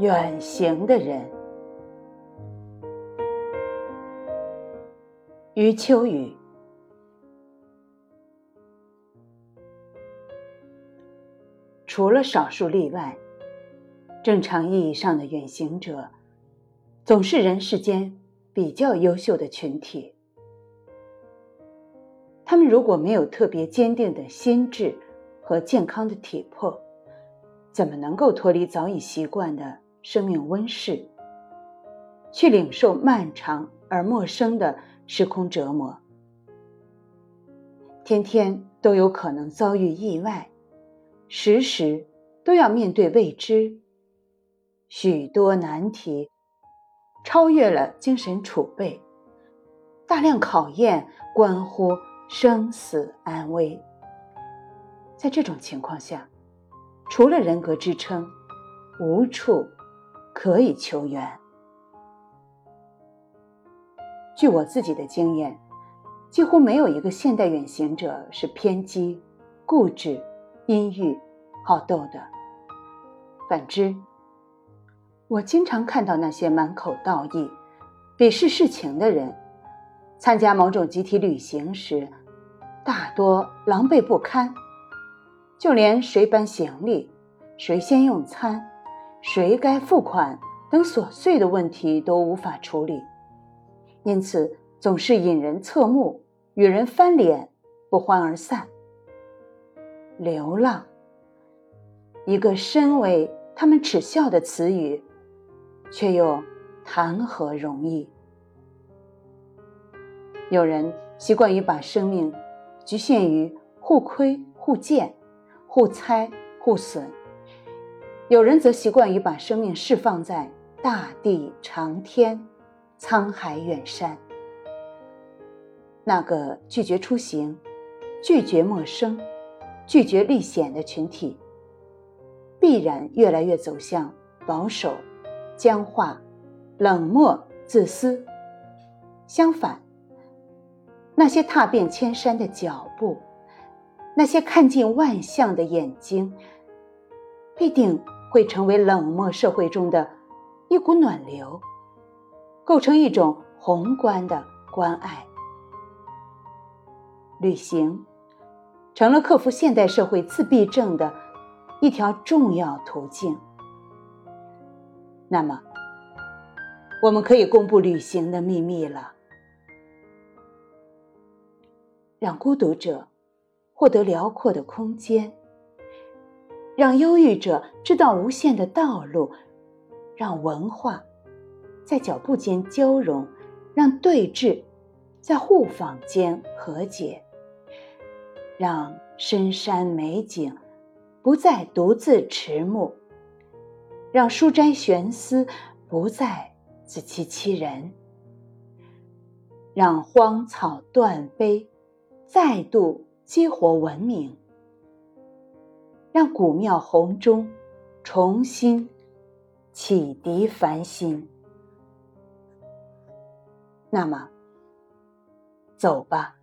远行的人。余秋雨。除了少数例外，正常意义上的远行者，总是人世间比较优秀的群体。他们如果没有特别坚定的心智和健康的体魄，怎么能够脱离早已习惯的生命温室，去领受漫长而陌生的时空折磨？天天都有可能遭遇意外，时时都要面对未知，许多难题超越了精神储备，大量考验关乎生死安危。在这种情况下。除了人格支撑，无处可以求援。据我自己的经验，几乎没有一个现代远行者是偏激、固执、阴郁、好斗的。反之，我经常看到那些满口道义、鄙视世情的人，参加某种集体旅行时，大多狼狈不堪。就连谁搬行李、谁先用餐、谁该付款等琐碎的问题都无法处理，因此总是引人侧目，与人翻脸，不欢而散。流浪，一个身为他们耻笑的词语，却又谈何容易？有人习惯于把生命局限于互亏互贱。互猜互损，有人则习惯于把生命释放在大地长天、沧海远山。那个拒绝出行、拒绝陌生、拒绝历险的群体，必然越来越走向保守、僵化、冷漠、自私。相反，那些踏遍千山的脚步。那些看尽万象的眼睛，必定会成为冷漠社会中的一股暖流，构成一种宏观的关爱。旅行成了克服现代社会自闭症的一条重要途径。那么，我们可以公布旅行的秘密了，让孤独者。获得辽阔的空间，让忧郁者知道无限的道路，让文化在脚步间交融，让对峙在互访间和解，让深山美景不再独自迟暮，让书斋悬丝不再自欺欺人，让荒草断碑再度。激活文明，让古庙红钟重新启迪凡心。那么，走吧。